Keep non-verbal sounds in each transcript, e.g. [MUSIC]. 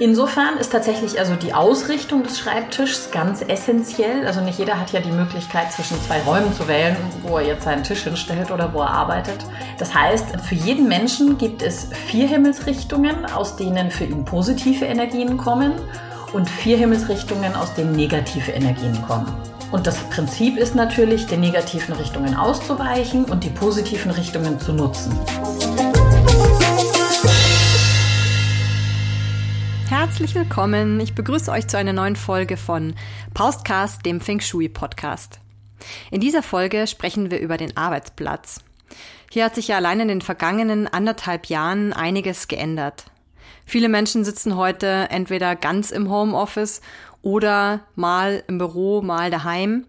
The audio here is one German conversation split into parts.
Insofern ist tatsächlich also die Ausrichtung des Schreibtischs ganz essentiell. Also nicht jeder hat ja die Möglichkeit, zwischen zwei Räumen zu wählen, wo er jetzt seinen Tisch hinstellt oder wo er arbeitet. Das heißt, für jeden Menschen gibt es vier Himmelsrichtungen, aus denen für ihn positive Energien kommen und vier Himmelsrichtungen, aus denen negative Energien kommen. Und das Prinzip ist natürlich, den negativen Richtungen auszuweichen und die positiven Richtungen zu nutzen. Herzlich willkommen. Ich begrüße euch zu einer neuen Folge von Postcast, dem Feng Shui Podcast. In dieser Folge sprechen wir über den Arbeitsplatz. Hier hat sich ja allein in den vergangenen anderthalb Jahren einiges geändert. Viele Menschen sitzen heute entweder ganz im Homeoffice oder mal im Büro, mal daheim.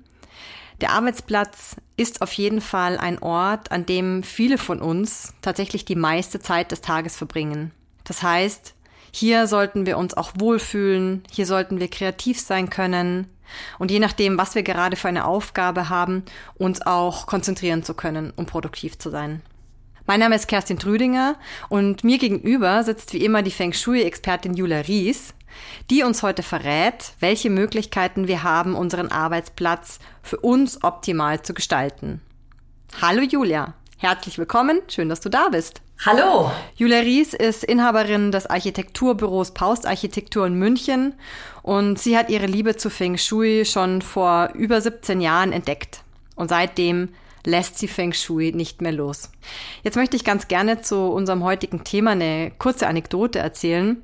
Der Arbeitsplatz ist auf jeden Fall ein Ort, an dem viele von uns tatsächlich die meiste Zeit des Tages verbringen. Das heißt, hier sollten wir uns auch wohlfühlen, hier sollten wir kreativ sein können und je nachdem, was wir gerade für eine Aufgabe haben, uns auch konzentrieren zu können, um produktiv zu sein. Mein Name ist Kerstin Trüdinger und mir gegenüber sitzt wie immer die Feng Shui-Expertin Julia Ries, die uns heute verrät, welche Möglichkeiten wir haben, unseren Arbeitsplatz für uns optimal zu gestalten. Hallo Julia, herzlich willkommen, schön, dass du da bist. Hallo! Julia Ries ist Inhaberin des Architekturbüros Paust Architektur in München und sie hat ihre Liebe zu Feng Shui schon vor über 17 Jahren entdeckt. Und seitdem lässt sie Feng Shui nicht mehr los. Jetzt möchte ich ganz gerne zu unserem heutigen Thema eine kurze Anekdote erzählen.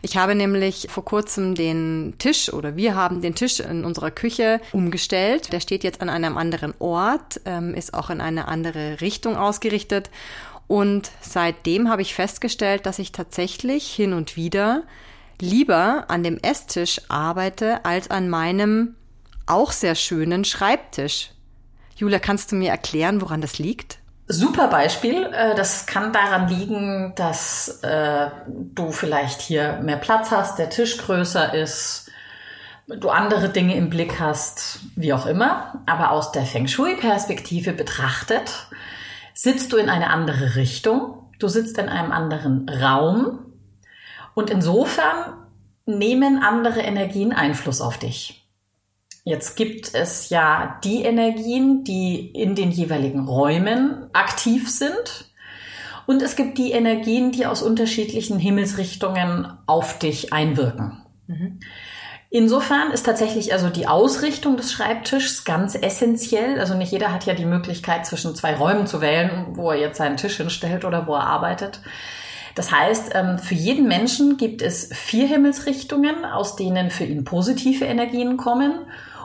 Ich habe nämlich vor kurzem den Tisch oder wir haben den Tisch in unserer Küche umgestellt. Der steht jetzt an einem anderen Ort, ähm, ist auch in eine andere Richtung ausgerichtet und seitdem habe ich festgestellt, dass ich tatsächlich hin und wieder lieber an dem Esstisch arbeite als an meinem auch sehr schönen Schreibtisch. Julia, kannst du mir erklären, woran das liegt? Super Beispiel. Äh, das kann daran liegen, dass äh, du vielleicht hier mehr Platz hast, der Tisch größer ist, du andere Dinge im Blick hast, wie auch immer. Aber aus der Feng Shui-Perspektive betrachtet sitzt du in eine andere Richtung, du sitzt in einem anderen Raum und insofern nehmen andere Energien Einfluss auf dich. Jetzt gibt es ja die Energien, die in den jeweiligen Räumen aktiv sind. Und es gibt die Energien, die aus unterschiedlichen Himmelsrichtungen auf dich einwirken. Mhm. Insofern ist tatsächlich also die Ausrichtung des Schreibtischs ganz essentiell. Also nicht jeder hat ja die Möglichkeit, zwischen zwei Räumen zu wählen, wo er jetzt seinen Tisch hinstellt oder wo er arbeitet. Das heißt, ähm, für jeden Menschen gibt es vier Himmelsrichtungen, aus denen für ihn positive Energien kommen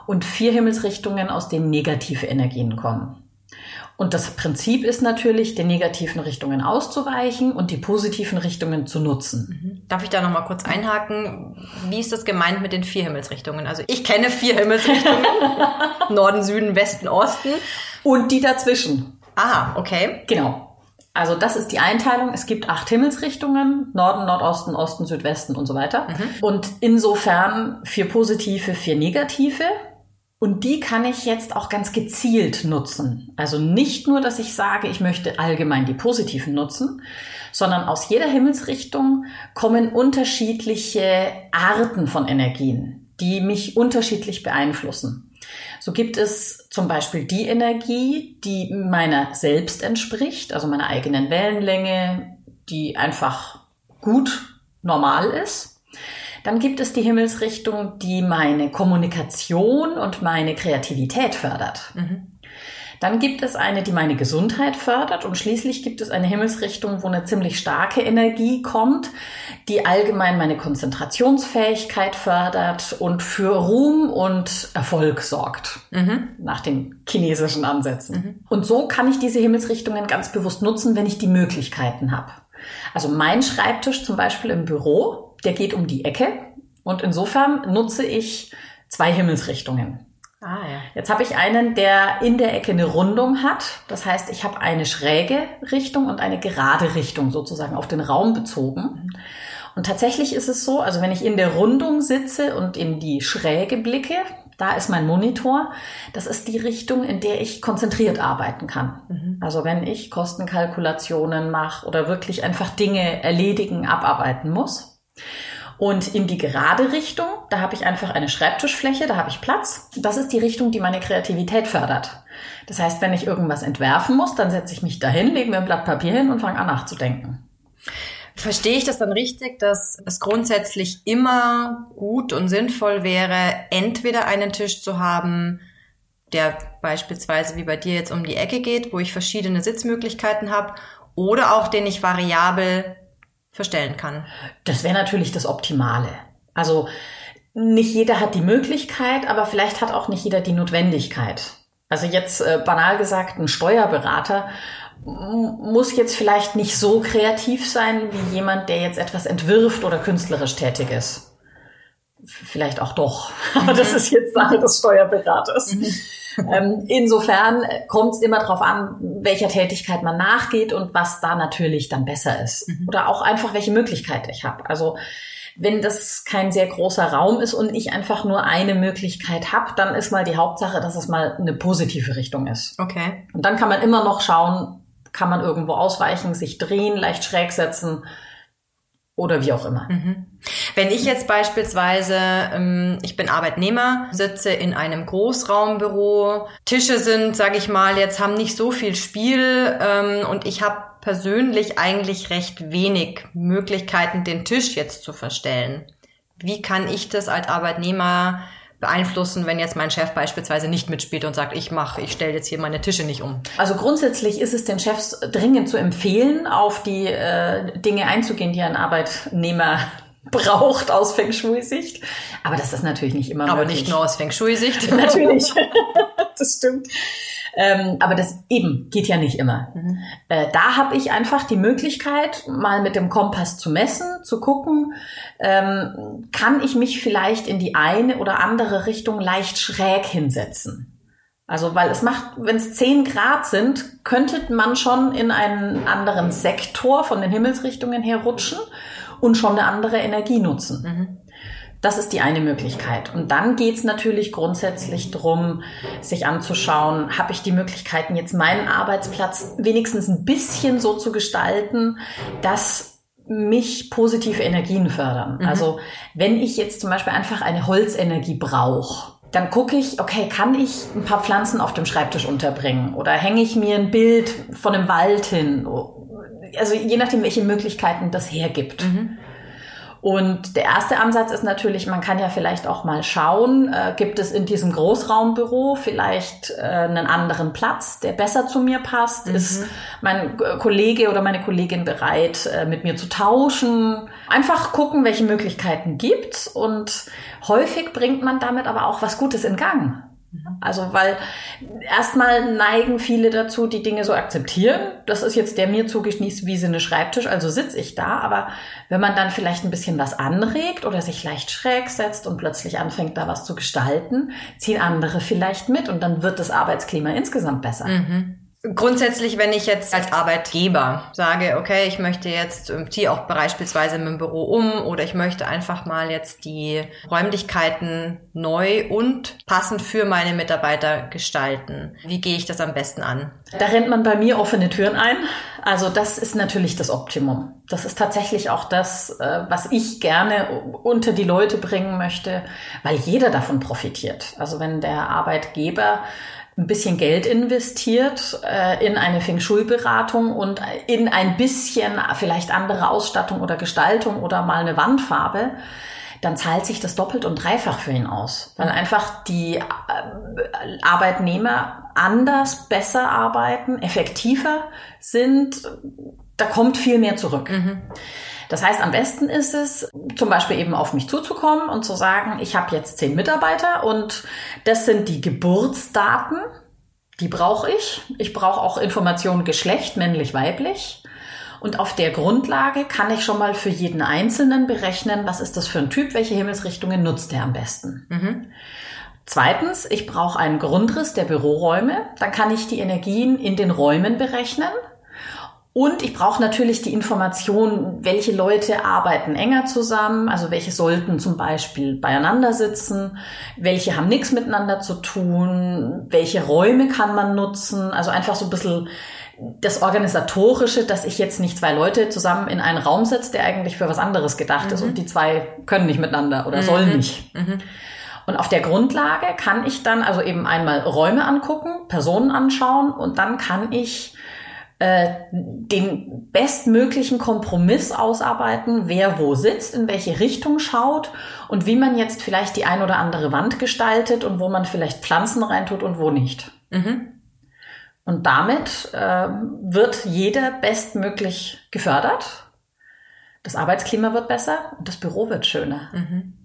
und vier Himmelsrichtungen, aus denen negative Energien kommen. Und das Prinzip ist natürlich, den negativen Richtungen auszuweichen und die positiven Richtungen zu nutzen. Mhm. Darf ich da noch mal kurz einhaken? Wie ist das gemeint mit den vier Himmelsrichtungen? Also ich kenne vier Himmelsrichtungen. [LAUGHS] Norden, Süden, Westen, Osten. Und die dazwischen. Ah, okay. Genau. Also das ist die Einteilung. Es gibt acht Himmelsrichtungen. Norden, Nordosten, Osten, Südwesten und so weiter. Mhm. Und insofern vier positive, vier negative. Und die kann ich jetzt auch ganz gezielt nutzen. Also nicht nur, dass ich sage, ich möchte allgemein die positiven nutzen, sondern aus jeder Himmelsrichtung kommen unterschiedliche Arten von Energien, die mich unterschiedlich beeinflussen. So gibt es zum Beispiel die Energie, die meiner selbst entspricht, also meiner eigenen Wellenlänge, die einfach gut normal ist. Dann gibt es die Himmelsrichtung, die meine Kommunikation und meine Kreativität fördert. Mhm. Dann gibt es eine, die meine Gesundheit fördert und schließlich gibt es eine Himmelsrichtung, wo eine ziemlich starke Energie kommt, die allgemein meine Konzentrationsfähigkeit fördert und für Ruhm und Erfolg sorgt, mhm. nach den chinesischen Ansätzen. Mhm. Und so kann ich diese Himmelsrichtungen ganz bewusst nutzen, wenn ich die Möglichkeiten habe. Also mein Schreibtisch zum Beispiel im Büro, der geht um die Ecke und insofern nutze ich zwei Himmelsrichtungen. Ah, ja. Jetzt habe ich einen, der in der Ecke eine Rundung hat. Das heißt, ich habe eine schräge Richtung und eine gerade Richtung sozusagen auf den Raum bezogen. Und tatsächlich ist es so, also wenn ich in der Rundung sitze und in die Schräge blicke, da ist mein Monitor. Das ist die Richtung, in der ich konzentriert arbeiten kann. Mhm. Also wenn ich Kostenkalkulationen mache oder wirklich einfach Dinge erledigen, abarbeiten muss. Und in die gerade Richtung, da habe ich einfach eine Schreibtischfläche, da habe ich Platz. Das ist die Richtung, die meine Kreativität fördert. Das heißt, wenn ich irgendwas entwerfen muss, dann setze ich mich dahin, lege mir ein Blatt Papier hin und fange an nachzudenken. Verstehe ich das dann richtig, dass es grundsätzlich immer gut und sinnvoll wäre, entweder einen Tisch zu haben, der beispielsweise wie bei dir jetzt um die Ecke geht, wo ich verschiedene Sitzmöglichkeiten habe, oder auch den ich variabel verstellen kann? Das wäre natürlich das Optimale. Also nicht jeder hat die Möglichkeit, aber vielleicht hat auch nicht jeder die Notwendigkeit. Also jetzt äh, banal gesagt, ein Steuerberater muss jetzt vielleicht nicht so kreativ sein wie jemand, der jetzt etwas entwirft oder künstlerisch tätig ist. Vielleicht auch doch. [LAUGHS] Aber das ist jetzt Sache des Steuerberaters. Mhm. [LAUGHS] ähm, insofern kommt es immer darauf an, welcher Tätigkeit man nachgeht und was da natürlich dann besser ist. Mhm. Oder auch einfach, welche Möglichkeit ich habe. Also wenn das kein sehr großer Raum ist und ich einfach nur eine Möglichkeit habe, dann ist mal die Hauptsache, dass es mal eine positive Richtung ist. Okay. Und dann kann man immer noch schauen, kann man irgendwo ausweichen, sich drehen, leicht schräg setzen oder wie auch immer. Mhm. Wenn ich jetzt beispielsweise, ähm, ich bin Arbeitnehmer, sitze in einem Großraumbüro, Tische sind, sage ich mal, jetzt haben nicht so viel Spiel ähm, und ich habe persönlich eigentlich recht wenig Möglichkeiten, den Tisch jetzt zu verstellen. Wie kann ich das als Arbeitnehmer beeinflussen, wenn jetzt mein Chef beispielsweise nicht mitspielt und sagt, ich mache, ich stelle jetzt hier meine Tische nicht um? Also grundsätzlich ist es den Chefs dringend zu empfehlen, auf die äh, Dinge einzugehen, die ein Arbeitnehmer braucht aus Feng Shui-Sicht. Aber das ist natürlich nicht immer Aber möglich. nicht nur aus Feng Shui-Sicht. [LAUGHS] natürlich. [LAUGHS] das stimmt. Ähm, aber das eben geht ja nicht immer. Mhm. Äh, da habe ich einfach die Möglichkeit, mal mit dem Kompass zu messen, zu gucken, ähm, kann ich mich vielleicht in die eine oder andere Richtung leicht schräg hinsetzen. Also, weil es macht, wenn es 10 Grad sind, könnte man schon in einen anderen Sektor von den Himmelsrichtungen her rutschen und schon eine andere Energie nutzen. Mhm. Das ist die eine Möglichkeit. Und dann geht's natürlich grundsätzlich drum, sich anzuschauen, habe ich die Möglichkeiten, jetzt meinen Arbeitsplatz wenigstens ein bisschen so zu gestalten, dass mich positive Energien fördern. Mhm. Also wenn ich jetzt zum Beispiel einfach eine Holzenergie brauche, dann gucke ich, okay, kann ich ein paar Pflanzen auf dem Schreibtisch unterbringen oder hänge ich mir ein Bild von einem Wald hin? Also je nachdem, welche Möglichkeiten das hergibt. Mhm. Und der erste Ansatz ist natürlich, man kann ja vielleicht auch mal schauen, äh, gibt es in diesem Großraumbüro vielleicht äh, einen anderen Platz, der besser zu mir passt? Mhm. Ist mein Kollege oder meine Kollegin bereit, äh, mit mir zu tauschen? Einfach gucken, welche Möglichkeiten gibt's und häufig bringt man damit aber auch was Gutes in Gang. Mhm. Also, weil erstmal neigen viele dazu, die Dinge so akzeptieren. Das ist jetzt der mir zugewiesene Schreibtisch, also sitze ich da. Aber wenn man dann vielleicht ein bisschen was anregt oder sich leicht schräg setzt und plötzlich anfängt, da was zu gestalten, ziehen andere vielleicht mit und dann wird das Arbeitsklima insgesamt besser. Mhm. Grundsätzlich, wenn ich jetzt als Arbeitgeber sage, okay, ich möchte jetzt, ziehe auch beispielsweise mit dem Büro um oder ich möchte einfach mal jetzt die Räumlichkeiten neu und passend für meine Mitarbeiter gestalten. Wie gehe ich das am besten an? Da rennt man bei mir offene Türen ein. Also das ist natürlich das Optimum. Das ist tatsächlich auch das, äh, was ich gerne unter die Leute bringen möchte, weil jeder davon profitiert. Also wenn der Arbeitgeber ein bisschen Geld investiert äh, in eine Feng Shui-Beratung und in ein bisschen vielleicht andere Ausstattung oder Gestaltung oder mal eine Wandfarbe, dann zahlt sich das doppelt und dreifach für ihn aus, weil einfach die äh, Arbeitnehmer anders, besser arbeiten, effektiver sind. Da kommt viel mehr zurück. Mhm. Das heißt, am besten ist es, zum Beispiel eben auf mich zuzukommen und zu sagen, ich habe jetzt zehn Mitarbeiter und das sind die Geburtsdaten, die brauche ich. Ich brauche auch Informationen Geschlecht, männlich, weiblich. Und auf der Grundlage kann ich schon mal für jeden Einzelnen berechnen, was ist das für ein Typ, welche Himmelsrichtungen nutzt er am besten. Mhm. Zweitens, ich brauche einen Grundriss der Büroräume. Dann kann ich die Energien in den Räumen berechnen. Und ich brauche natürlich die Information, welche Leute arbeiten enger zusammen, also welche sollten zum Beispiel beieinander sitzen, welche haben nichts miteinander zu tun, welche Räume kann man nutzen, also einfach so ein bisschen das Organisatorische, dass ich jetzt nicht zwei Leute zusammen in einen Raum setze, der eigentlich für was anderes gedacht mhm. ist und die zwei können nicht miteinander oder mhm. sollen nicht. Mhm. Und auf der Grundlage kann ich dann also eben einmal Räume angucken, Personen anschauen und dann kann ich äh, den bestmöglichen Kompromiss ausarbeiten, wer wo sitzt, in welche Richtung schaut und wie man jetzt vielleicht die ein oder andere Wand gestaltet und wo man vielleicht Pflanzen reintut und wo nicht. Mhm. Und damit äh, wird jeder bestmöglich gefördert. Das Arbeitsklima wird besser und das Büro wird schöner. Mhm.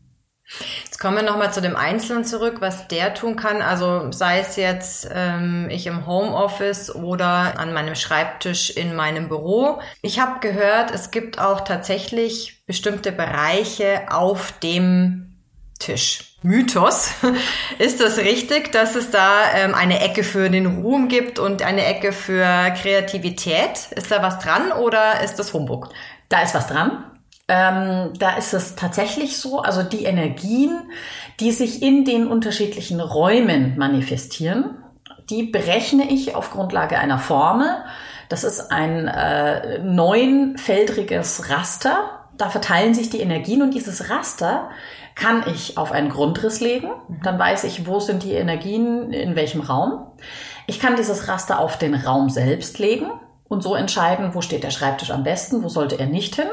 Jetzt kommen wir nochmal zu dem Einzelnen zurück, was der tun kann. Also sei es jetzt ähm, ich im Homeoffice oder an meinem Schreibtisch in meinem Büro. Ich habe gehört, es gibt auch tatsächlich bestimmte Bereiche auf dem Tisch. Mythos. [LAUGHS] Ist das richtig, dass es da ähm, eine Ecke für den Ruhm gibt und eine Ecke für Kreativität? Ist da was dran oder ist das Humbug? Da ist was dran. Ähm, da ist es tatsächlich so, also die Energien, die sich in den unterschiedlichen Räumen manifestieren, die berechne ich auf Grundlage einer Formel. Das ist ein äh, neunfeldriges Raster. Da verteilen sich die Energien und dieses Raster kann ich auf einen Grundriss legen. Mhm. Dann weiß ich, wo sind die Energien, in welchem Raum. Ich kann dieses Raster auf den Raum selbst legen und so entscheiden, wo steht der Schreibtisch am besten, wo sollte er nicht hin.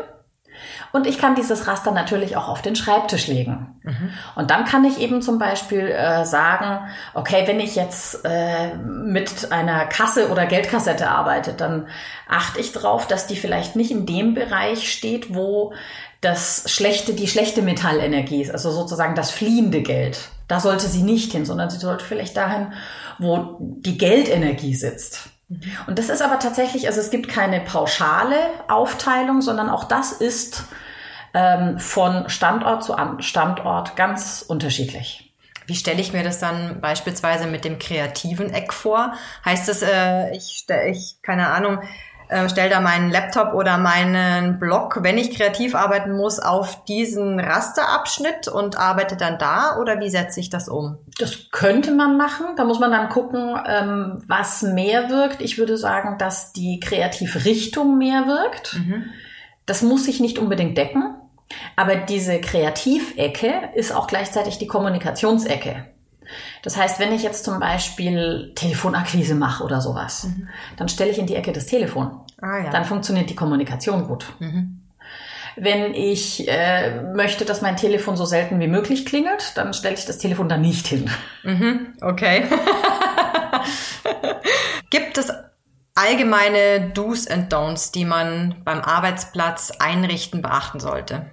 Und ich kann dieses Raster natürlich auch auf den Schreibtisch legen. Mhm. Und dann kann ich eben zum Beispiel äh, sagen, okay, wenn ich jetzt äh, mit einer Kasse oder Geldkassette arbeite, dann achte ich darauf, dass die vielleicht nicht in dem Bereich steht, wo das schlechte, die schlechte Metallenergie ist, also sozusagen das fliehende Geld. Da sollte sie nicht hin, sondern sie sollte vielleicht dahin, wo die Geldenergie sitzt. Und das ist aber tatsächlich, also es gibt keine pauschale Aufteilung, sondern auch das ist ähm, von Standort zu Standort ganz unterschiedlich. Wie stelle ich mir das dann beispielsweise mit dem kreativen Eck vor? Heißt das, äh, ich, ich, keine Ahnung, äh, stelle da meinen Laptop oder meinen Blog, wenn ich kreativ arbeiten muss, auf diesen Rasterabschnitt und arbeite dann da oder wie setze ich das um? Das könnte man machen. Da muss man dann gucken, ähm, was mehr wirkt. Ich würde sagen, dass die Kreativrichtung mehr wirkt. Mhm. Das muss sich nicht unbedingt decken. Aber diese Kreativecke ist auch gleichzeitig die Kommunikationsecke. Das heißt, wenn ich jetzt zum Beispiel Telefonakquise mache oder sowas, mhm. dann stelle ich in die Ecke das Telefon. Ah, ja. Dann funktioniert die Kommunikation gut. Mhm. Wenn ich äh, möchte, dass mein Telefon so selten wie möglich klingelt, dann stelle ich das Telefon da nicht hin. Mhm. Okay. [LAUGHS] Gibt es allgemeine Do's and Don'ts, die man beim Arbeitsplatz einrichten beachten sollte?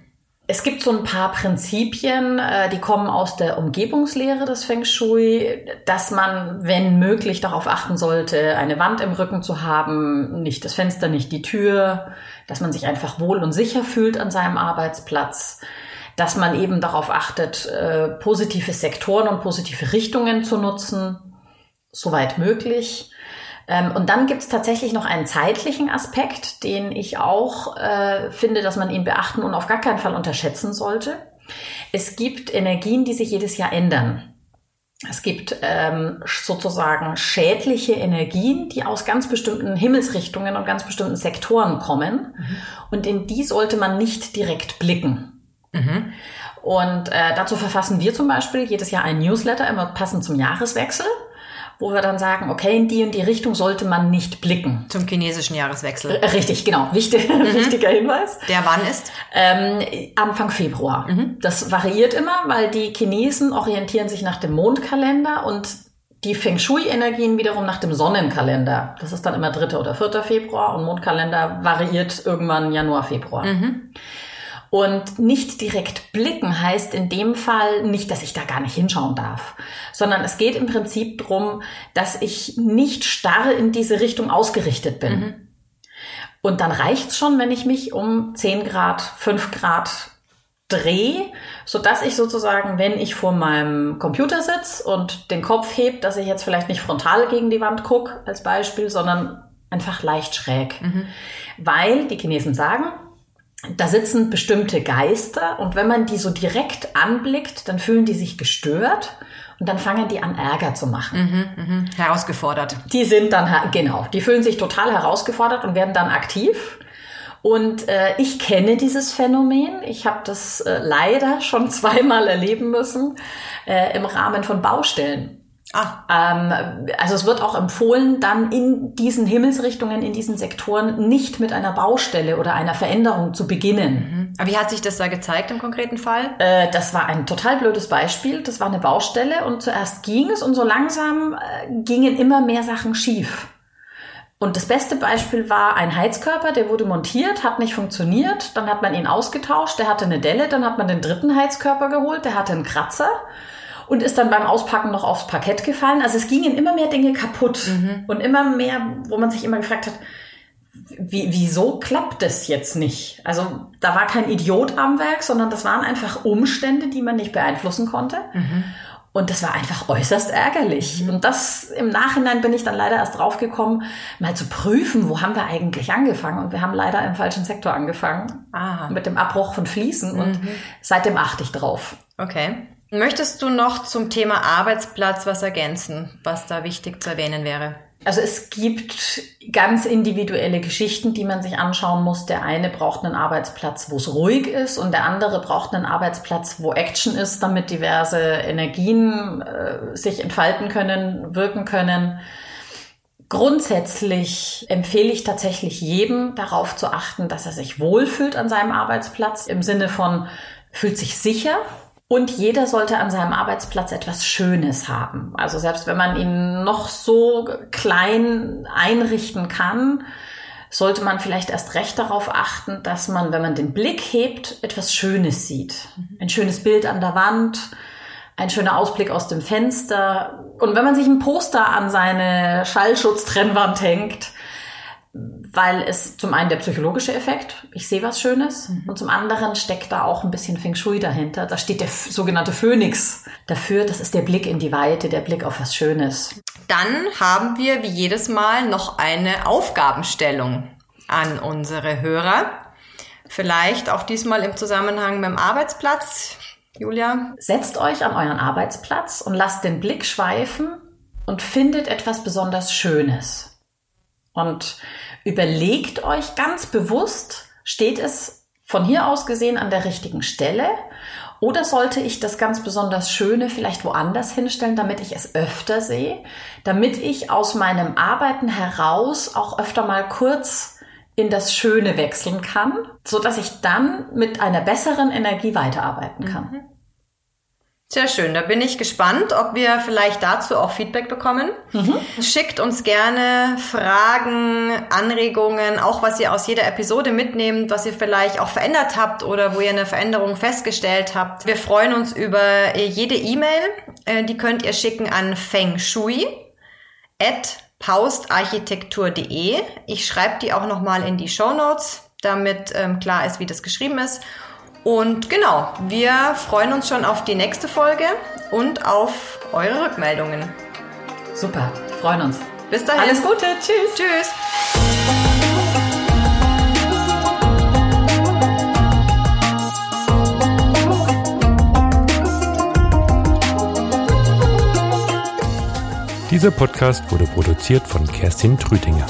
Es gibt so ein paar Prinzipien, äh, die kommen aus der Umgebungslehre des Feng Shui, dass man, wenn möglich, darauf achten sollte, eine Wand im Rücken zu haben, nicht das Fenster, nicht die Tür, dass man sich einfach wohl und sicher fühlt an seinem Arbeitsplatz, dass man eben darauf achtet, äh, positive Sektoren und positive Richtungen zu nutzen, soweit möglich und dann gibt es tatsächlich noch einen zeitlichen Aspekt, den ich auch äh, finde, dass man ihn beachten und auf gar keinen Fall unterschätzen sollte. Es gibt Energien, die sich jedes Jahr ändern. Es gibt ähm, sozusagen schädliche Energien, die aus ganz bestimmten Himmelsrichtungen und ganz bestimmten Sektoren kommen. Mhm. Und in die sollte man nicht direkt blicken. Mhm. Und äh, dazu verfassen wir zum Beispiel jedes Jahr ein Newsletter, immer passend zum Jahreswechsel wo wir dann sagen, okay, in die und die Richtung sollte man nicht blicken. Zum chinesischen Jahreswechsel. Äh, richtig, genau. Wichtig, [LAUGHS] mhm. Wichtiger Hinweis. Der wann ist? Ähm, Anfang Februar. Mhm. Das variiert immer, weil die Chinesen orientieren sich nach dem Mondkalender und die Feng Shui-Energien wiederum nach dem Sonnenkalender. Das ist dann immer 3. oder 4. Februar und Mondkalender variiert irgendwann Januar, Februar. Mhm. Und nicht direkt blicken heißt in dem Fall nicht, dass ich da gar nicht hinschauen darf, sondern es geht im Prinzip darum, dass ich nicht starr in diese Richtung ausgerichtet bin. Mhm. Und dann reicht's schon, wenn ich mich um 10 Grad, 5 Grad drehe, so dass ich sozusagen, wenn ich vor meinem Computer sitze und den Kopf hebt, dass ich jetzt vielleicht nicht frontal gegen die Wand gucke als Beispiel, sondern einfach leicht schräg. Mhm. Weil die Chinesen sagen, da sitzen bestimmte Geister und wenn man die so direkt anblickt, dann fühlen die sich gestört und dann fangen die an Ärger zu machen. Mhm, mh. Herausgefordert. Die sind dann, genau, die fühlen sich total herausgefordert und werden dann aktiv. Und äh, ich kenne dieses Phänomen. Ich habe das äh, leider schon [LAUGHS] zweimal erleben müssen äh, im Rahmen von Baustellen. Ah. Ähm, also es wird auch empfohlen, dann in diesen Himmelsrichtungen, in diesen Sektoren nicht mit einer Baustelle oder einer Veränderung zu beginnen. Mhm. Aber wie hat sich das da gezeigt im konkreten Fall? Äh, das war ein total blödes Beispiel. Das war eine Baustelle und zuerst ging es und so langsam äh, gingen immer mehr Sachen schief. Und das beste Beispiel war ein Heizkörper, der wurde montiert, hat nicht funktioniert. Dann hat man ihn ausgetauscht, der hatte eine Delle, dann hat man den dritten Heizkörper geholt, der hatte einen Kratzer und ist dann beim Auspacken noch aufs Parkett gefallen. Also es gingen immer mehr Dinge kaputt mhm. und immer mehr, wo man sich immer gefragt hat, wie, wieso klappt das jetzt nicht? Also da war kein Idiot am Werk, sondern das waren einfach Umstände, die man nicht beeinflussen konnte. Mhm. Und das war einfach äußerst ärgerlich. Mhm. Und das im Nachhinein bin ich dann leider erst draufgekommen, mal zu prüfen, wo haben wir eigentlich angefangen. Und wir haben leider im falschen Sektor angefangen. Aha. Mit dem Abbruch von Fliesen. Und mhm. seitdem achte ich drauf. Okay. Möchtest du noch zum Thema Arbeitsplatz was ergänzen, was da wichtig zu erwähnen wäre? Also es gibt ganz individuelle Geschichten, die man sich anschauen muss. Der eine braucht einen Arbeitsplatz, wo es ruhig ist und der andere braucht einen Arbeitsplatz, wo Action ist, damit diverse Energien äh, sich entfalten können, wirken können. Grundsätzlich empfehle ich tatsächlich jedem darauf zu achten, dass er sich wohlfühlt an seinem Arbeitsplatz im Sinne von fühlt sich sicher, und jeder sollte an seinem Arbeitsplatz etwas Schönes haben. Also selbst wenn man ihn noch so klein einrichten kann, sollte man vielleicht erst recht darauf achten, dass man, wenn man den Blick hebt, etwas Schönes sieht. Ein schönes Bild an der Wand, ein schöner Ausblick aus dem Fenster. Und wenn man sich ein Poster an seine Schallschutztrennwand hängt, weil es zum einen der psychologische Effekt, ich sehe was Schönes, mhm. und zum anderen steckt da auch ein bisschen Feng Shui dahinter. Da steht der sogenannte Phönix dafür, das ist der Blick in die Weite, der Blick auf was Schönes. Dann haben wir wie jedes Mal noch eine Aufgabenstellung an unsere Hörer. Vielleicht auch diesmal im Zusammenhang mit dem Arbeitsplatz. Julia? Setzt euch an euren Arbeitsplatz und lasst den Blick schweifen und findet etwas besonders Schönes. Und überlegt euch ganz bewusst, steht es von hier aus gesehen an der richtigen Stelle oder sollte ich das ganz besonders Schöne vielleicht woanders hinstellen, damit ich es öfter sehe, damit ich aus meinem Arbeiten heraus auch öfter mal kurz in das Schöne wechseln kann, so dass ich dann mit einer besseren Energie weiterarbeiten kann. Mhm. Sehr schön, da bin ich gespannt, ob wir vielleicht dazu auch Feedback bekommen. Mhm. Schickt uns gerne Fragen, Anregungen, auch was ihr aus jeder Episode mitnehmt, was ihr vielleicht auch verändert habt oder wo ihr eine Veränderung festgestellt habt. Wir freuen uns über jede E-Mail, äh, die könnt ihr schicken an fengshui at paustarchitektur.de. Ich schreibe die auch nochmal in die Show Notes, damit ähm, klar ist, wie das geschrieben ist. Und genau, wir freuen uns schon auf die nächste Folge und auf eure Rückmeldungen. Super, freuen uns. Bis dahin. Alles Gute. Tschüss. Tschüss. Dieser Podcast wurde produziert von Kerstin Trütinger.